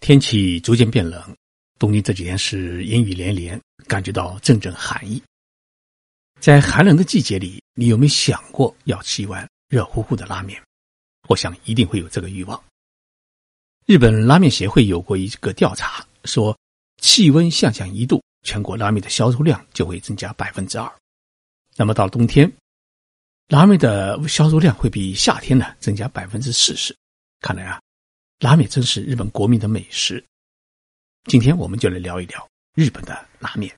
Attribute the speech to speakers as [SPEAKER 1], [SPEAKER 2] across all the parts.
[SPEAKER 1] 天气逐渐变冷，东京这几天是阴雨连连，感觉到阵阵寒意。在寒冷的季节里，你有没有想过要吃一碗热乎乎的拉面？我想一定会有这个欲望。日本拉面协会有过一个调查，说气温下降一度，全国拉面的销售量就会增加百分之二。那么到了冬天，拉面的销售量会比夏天呢增加百分之四十。看来啊。拉面真是日本国民的美食，今天我们就来聊一聊日本的拉面。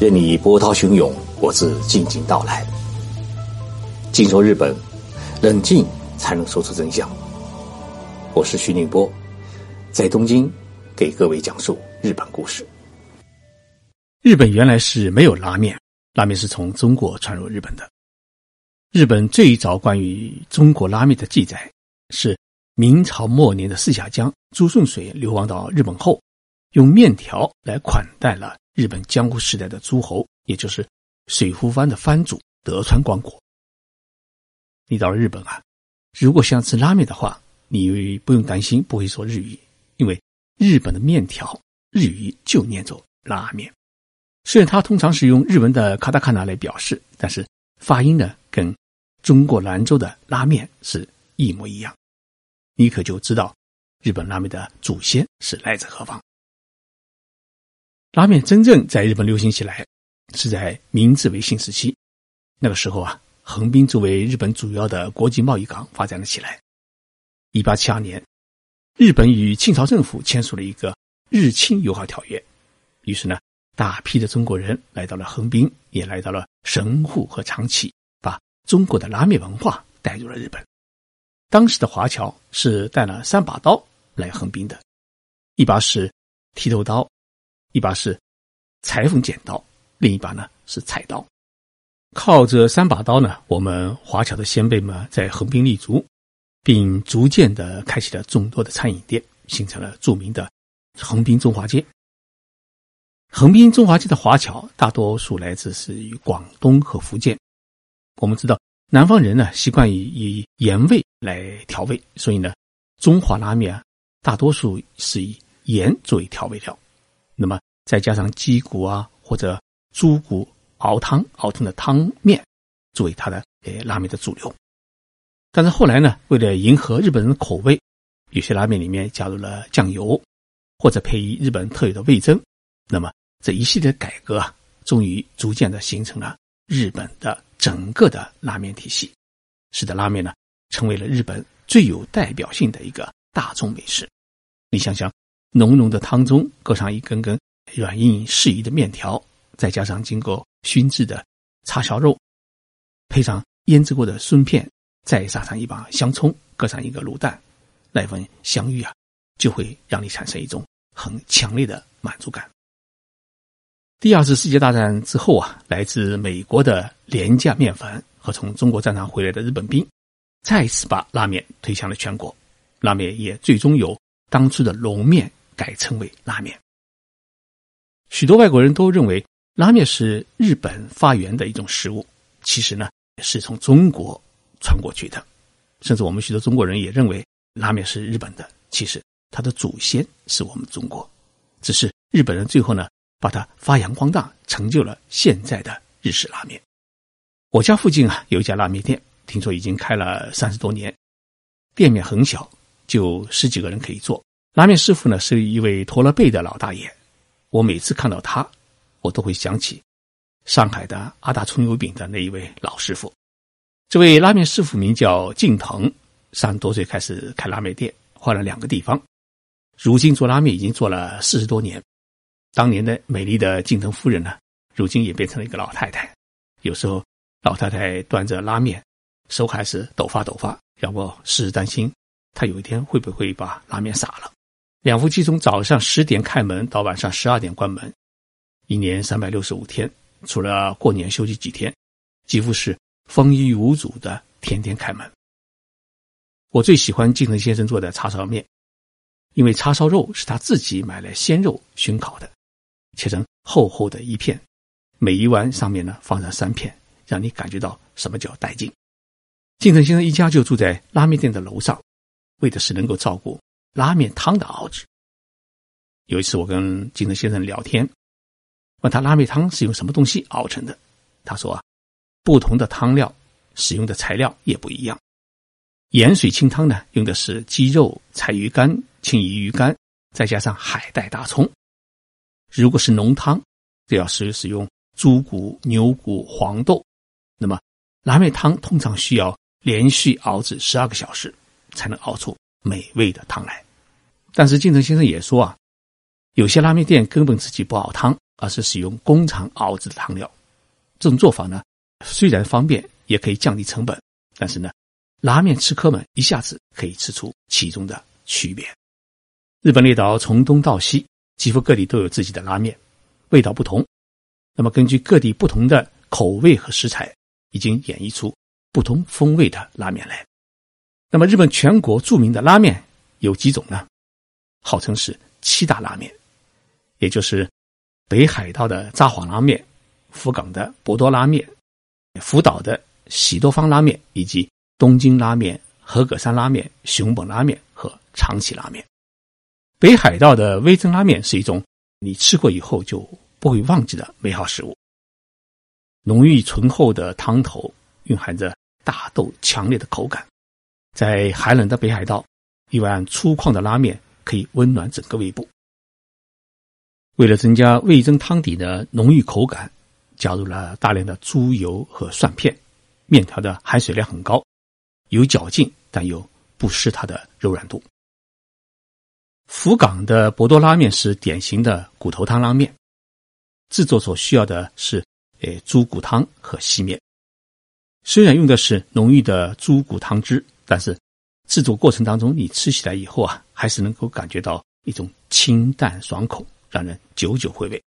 [SPEAKER 2] 任你波涛汹涌，我自静静到来。静说日本，冷静才能说出真相。我是徐宁波，在东京给各位讲述日本故事。
[SPEAKER 1] 日本原来是没有拉面，拉面是从中国传入日本的。日本最早关于中国拉面的记载，是明朝末年的四下江朱顺水流亡到日本后，用面条来款待了日本江户时代的诸侯，也就是水户藩的藩主德川光国。你到了日本啊，如果想吃拉面的话，你不用担心不会说日语，因为日本的面条日语就念作拉面。虽然它通常是用日文的卡达卡纳来表示，但是发音呢跟中国兰州的拉面是一模一样，你可就知道日本拉面的祖先是来自何方。拉面真正在日本流行起来，是在明治维新时期。那个时候啊，横滨作为日本主要的国际贸易港发展了起来。一八七二年，日本与清朝政府签署了一个日清友好条约，于是呢，大批的中国人来到了横滨，也来到了神户和长崎。中国的拉面文化带入了日本。当时的华侨是带了三把刀来横滨的，一把是剃头刀，一把是裁缝剪刀，另一把呢是菜刀。靠着三把刀呢，我们华侨的先辈们在横滨立足，并逐渐的开启了众多的餐饮店，形成了著名的横滨中华街。横滨中华街的华侨大多数来自是于广东和福建。我们知道，南方人呢习惯以以盐味来调味，所以呢，中华拉面啊，大多数是以盐作为调味料，那么再加上鸡骨啊或者猪骨熬汤熬成的汤面，作为它的呃拉面的主流。但是后来呢，为了迎合日本人的口味，有些拉面里面加入了酱油，或者配以日本特有的味增，那么这一系列改革啊，终于逐渐的形成了日本的。整个的拉面体系，使得拉面呢成为了日本最有代表性的一个大众美食。你想想，浓浓的汤中搁上一根根软硬适宜的面条，再加上经过熏制的叉烧肉，配上腌制过的笋片，再撒上一把香葱，搁上一个卤蛋，那份香芋啊，就会让你产生一种很强烈的满足感。第二次世界大战之后啊，来自美国的廉价面粉和从中国战场回来的日本兵，再次把拉面推向了全国。拉面也最终由当初的龙面改称为拉面。许多外国人都认为拉面是日本发源的一种食物，其实呢是从中国传过去的。甚至我们许多中国人也认为拉面是日本的，其实它的祖先是我们中国，只是日本人最后呢。把它发扬光大，成就了现在的日式拉面。我家附近啊有一家拉面店，听说已经开了三十多年，店面很小，就十几个人可以做。拉面师傅呢是一位驼了背的老大爷。我每次看到他，我都会想起上海的阿大葱油饼的那一位老师傅。这位拉面师傅名叫敬腾，三十多岁开始开拉面店，换了两个地方，如今做拉面已经做了四十多年。当年的美丽的敬腾夫人呢，如今也变成了一个老太太。有时候，老太太端着拉面，手还是抖发抖发，让我时时担心她有一天会不会把拉面洒了。两夫妻从早上十点开门到晚上十二点关门，一年三百六十五天，除了过年休息几天，几乎是风雨无阻的天天开门。我最喜欢敬腾先生做的叉烧面，因为叉烧肉是他自己买来鲜肉熏烤的。切成厚厚的一片，每一碗上面呢放上三片，让你感觉到什么叫带劲。金城先生一家就住在拉面店的楼上，为的是能够照顾拉面汤的熬制。有一次，我跟金城先生聊天，问他拉面汤是用什么东西熬成的，他说啊，不同的汤料使用的材料也不一样。盐水清汤呢，用的是鸡肉、柴鱼干、青鱼鱼干，再加上海带、大葱。如果是浓汤，就要使使用猪骨、牛骨、黄豆。那么拉面汤通常需要。连续熬制十二个小时，才能熬出美味的汤来。但是金城先生也说啊，有些拉面店根本自己不熬汤，而是使用工厂熬制的汤料。这种做法呢，虽然方便，也可以降低成本，但是呢，拉面吃客们一下子可以吃出其中的区别。日本列岛从东到西，几乎各地都有自己的拉面，味道不同。那么根据各地不同的口味和食材，已经演绎出。不同风味的拉面来。那么，日本全国著名的拉面有几种呢？号称是七大拉面，也就是北海道的札幌拉面、福冈的博多拉面、福岛的喜多方拉面，以及东京拉面、和歌山拉面、熊本拉面和长崎拉面。北海道的味增拉面是一种你吃过以后就不会忘记的美好食物，浓郁醇厚的汤头蕴含着。大豆强烈的口感，在寒冷的北海道，一碗粗犷的拉面可以温暖整个胃部。为了增加味增汤底的浓郁口感，加入了大量的猪油和蒜片，面条的含水量很高，有嚼劲，但又不失它的柔软度。福冈的博多拉面是典型的骨头汤拉面，制作所需要的是诶猪骨汤和细面。虽然用的是浓郁的猪骨汤汁，但是制作过程当中，你吃起来以后啊，还是能够感觉到一种清淡爽口，让人久久回味。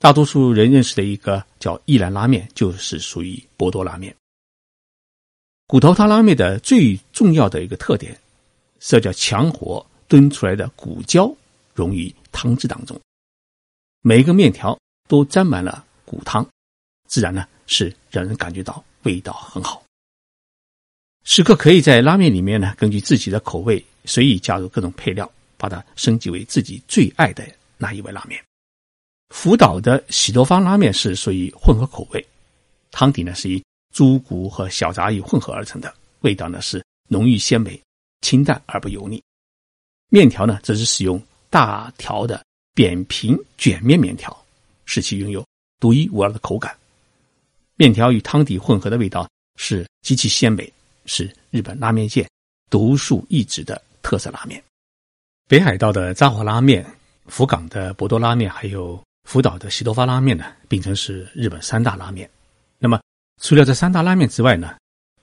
[SPEAKER 1] 大多数人认识的一个叫一兰拉面，就是属于博多拉面。骨头汤拉面的最重要的一个特点，是叫强火炖出来的骨胶溶于汤汁当中，每个面条都沾满了骨汤，自然呢。是让人感觉到味道很好。食客可以在拉面里面呢，根据自己的口味随意加入各种配料，把它升级为自己最爱的那一碗拉面。福岛的喜多方拉面是属于混合口味，汤底呢是以猪骨和小杂鱼混合而成的，味道呢是浓郁鲜美、清淡而不油腻。面条呢则是使用大条的扁平卷面面条，使其拥有独一无二的口感。面条与汤底混合的味道是极其鲜美，是日本拉面界独树一帜的特色拉面。北海道的札幌拉面、福冈的博多拉面，还有福岛的西多发拉面呢，并称是日本三大拉面。那么，除了这三大拉面之外呢，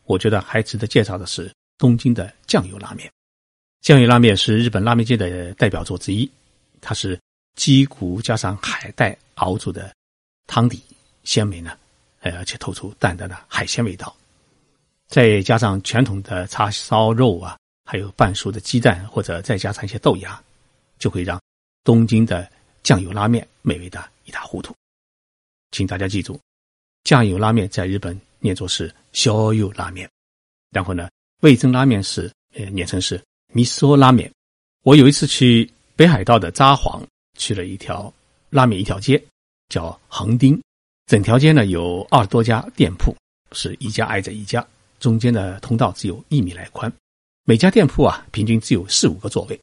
[SPEAKER 1] 我觉得还值得介绍的是东京的酱油拉面。酱油拉面是日本拉面界的代表作之一，它是鸡骨加上海带熬煮的汤底，鲜美呢。呃而且透出淡淡的海鲜味道，再加上传统的叉烧肉啊，还有半熟的鸡蛋，或者再加上一些豆芽，就会让东京的酱油拉面美味的一塌糊涂。请大家记住，酱油拉面在日本念作是小油拉面，然后呢，味增拉面是呃念成是米索拉面。我有一次去北海道的札幌，去了一条拉面一条街，叫横丁。整条街呢有二十多家店铺，是一家挨着一家，中间的通道只有一米来宽。每家店铺啊，平均只有四五个座位。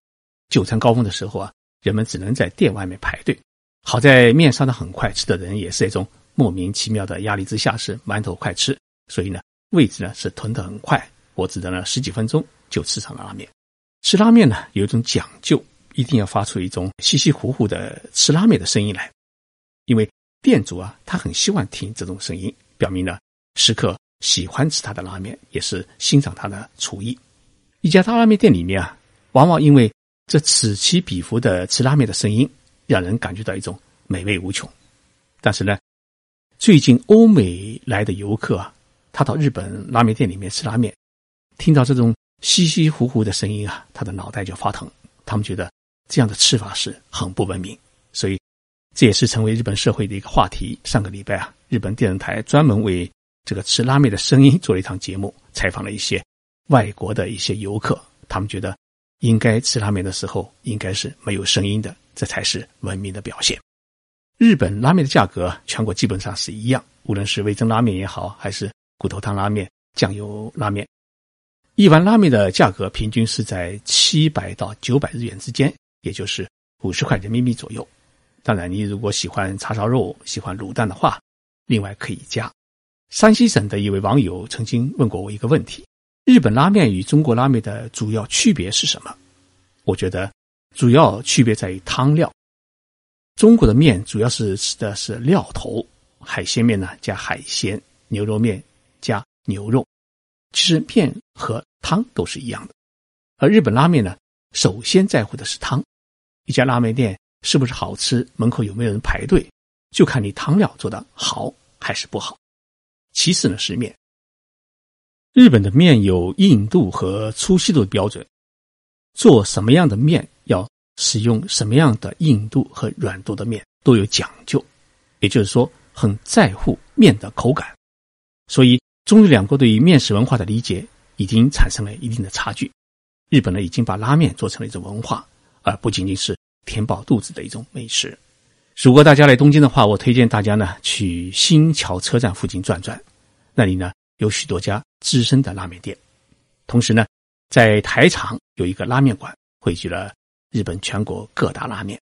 [SPEAKER 1] 就餐高峰的时候啊，人们只能在店外面排队。好在面上的很快，吃的人也是一种莫名其妙的压力之下是馒头快吃，所以呢，位置呢是囤得很快。我只等了十几分钟就吃上了拉面。吃拉面呢有一种讲究，一定要发出一种稀稀糊糊的吃拉面的声音来，因为。店主啊，他很希望听这种声音，表明了食客喜欢吃他的拉面，也是欣赏他的厨艺。一家大拉面店里面啊，往往因为这此起彼伏的吃拉面的声音，让人感觉到一种美味无穷。但是呢，最近欧美来的游客啊，他到日本拉面店里面吃拉面，听到这种稀稀糊糊的声音啊，他的脑袋就发疼。他们觉得这样的吃法是很不文明，所以。这也是成为日本社会的一个话题。上个礼拜啊，日本电视台专门为这个吃拉面的声音做了一场节目，采访了一些外国的一些游客，他们觉得应该吃拉面的时候应该是没有声音的，这才是文明的表现。日本拉面的价格全国基本上是一样，无论是味增拉面也好，还是骨头汤拉面、酱油拉面，一碗拉面的价格平均是在七百到九百日元之间，也就是五十块人民币左右。当然，你如果喜欢叉烧肉、喜欢卤蛋的话，另外可以加。山西省的一位网友曾经问过我一个问题：日本拉面与中国拉面的主要区别是什么？我觉得主要区别在于汤料。中国的面主要是吃的是料头，海鲜面呢加海鲜，牛肉面加牛肉。其实面和汤都是一样的，而日本拉面呢，首先在乎的是汤。一家拉面店是不是好吃，门口有没有人排队，就看你汤料做的好还是不好。其次呢是面，日本的面有硬度和粗细度的标准，做什么样的面要。使用什么样的硬度和软度的面都有讲究，也就是说很在乎面的口感，所以中日两国对于面食文化的理解已经产生了一定的差距。日本呢已经把拉面做成了一种文化，而不仅仅是填饱肚子的一种美食。如果大家来东京的话，我推荐大家呢去新桥车站附近转转，那里呢有许多家资深的拉面店，同时呢在台场有一个拉面馆，汇聚了。日本全国各大拉面，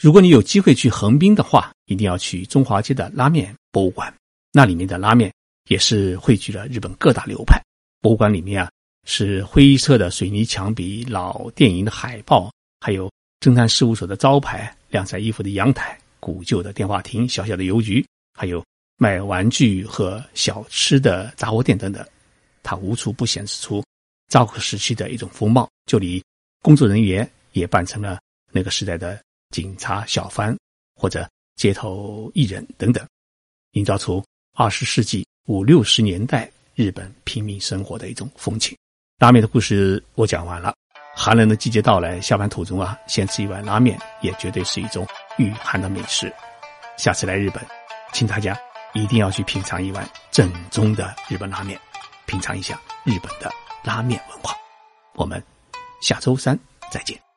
[SPEAKER 1] 如果你有机会去横滨的话，一定要去中华街的拉面博物馆。那里面的拉面也是汇聚了日本各大流派。博物馆里面啊，是灰色的水泥墙壁、老电影的海报，还有侦探事务所的招牌、晾晒衣服的阳台、古旧的电话亭、小小的邮局，还有卖玩具和小吃的杂货店等等。它无处不显示出昭和时期的一种风貌。就离工作人员。也扮成了那个时代的警察、小贩或者街头艺人等等，营造出二十世纪五六十年代日本平民生活的一种风情。拉面的故事我讲完了。寒冷的季节到来，下班途中啊，先吃一碗拉面也绝对是一种御寒的美食。下次来日本，请大家一定要去品尝一碗正宗的日本拉面，品尝一下日本的拉面文化。我们下周三再见。